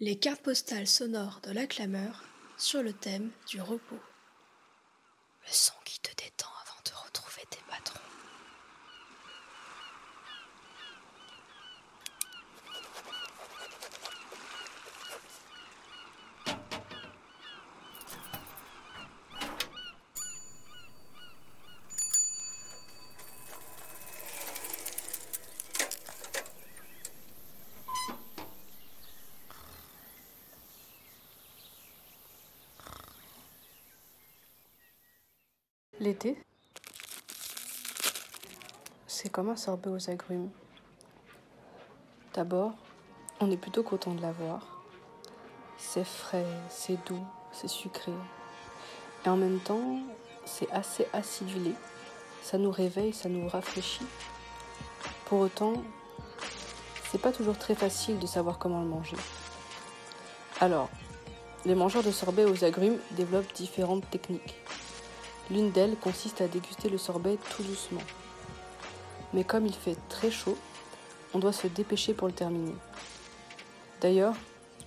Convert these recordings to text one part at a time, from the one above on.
Les cartes postales sonores de la clameur sur le thème du repos. Le son qui te détend avant de retrouver tes patrons. C'est comme un sorbet aux agrumes. D'abord, on est plutôt content de l'avoir. C'est frais, c'est doux, c'est sucré. Et en même temps, c'est assez acidulé. Ça nous réveille, ça nous rafraîchit. Pour autant, c'est pas toujours très facile de savoir comment le manger. Alors, les mangeurs de sorbet aux agrumes développent différentes techniques. L'une d'elles consiste à déguster le sorbet tout doucement. Mais comme il fait très chaud, on doit se dépêcher pour le terminer. D'ailleurs,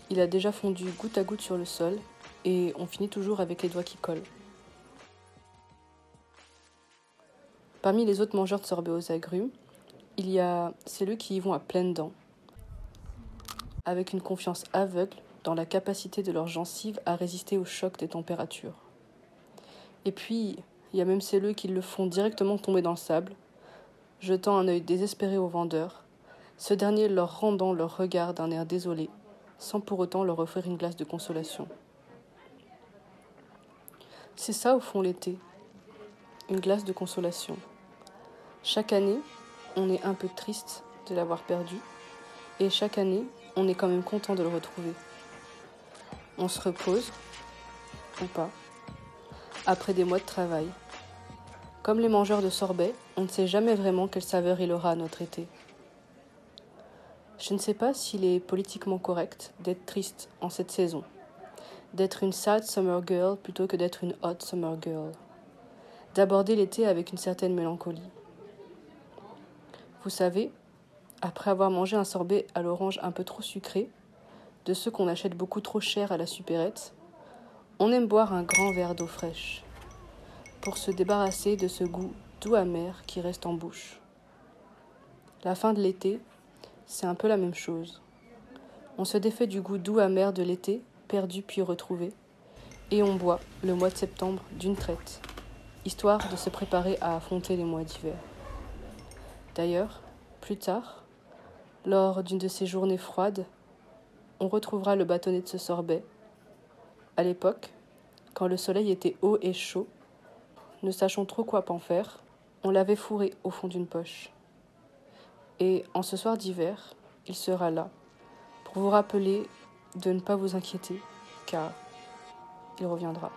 il a déjà fondu goutte à goutte sur le sol et on finit toujours avec les doigts qui collent. Parmi les autres mangeurs de sorbet aux agrumes, il y a celles qui y vont à pleines dents, avec une confiance aveugle dans la capacité de leurs gencives à résister au choc des températures. Et puis, il y a même celles qui le font directement tomber dans le sable, jetant un œil désespéré au vendeur, ce dernier leur rendant leur regard d'un air désolé, sans pour autant leur offrir une glace de consolation. C'est ça au fond l'été, une glace de consolation. Chaque année, on est un peu triste de l'avoir perdu, et chaque année, on est quand même content de le retrouver. On se repose, ou pas, après des mois de travail. Comme les mangeurs de sorbet, on ne sait jamais vraiment quelle saveur il aura à notre été. Je ne sais pas s'il est politiquement correct d'être triste en cette saison, d'être une sad summer girl plutôt que d'être une hot summer girl, d'aborder l'été avec une certaine mélancolie. Vous savez, après avoir mangé un sorbet à l'orange un peu trop sucré, de ceux qu'on achète beaucoup trop cher à la supérette, on aime boire un grand verre d'eau fraîche pour se débarrasser de ce goût doux amer qui reste en bouche. La fin de l'été, c'est un peu la même chose. On se défait du goût doux amer de l'été, perdu puis retrouvé, et on boit le mois de septembre d'une traite, histoire de se préparer à affronter les mois d'hiver. D'ailleurs, plus tard, lors d'une de ces journées froides, on retrouvera le bâtonnet de ce sorbet à l'époque, quand le soleil était haut et chaud, ne sachant trop quoi en faire, on l'avait fourré au fond d'une poche. Et en ce soir d'hiver, il sera là, pour vous rappeler de ne pas vous inquiéter, car il reviendra.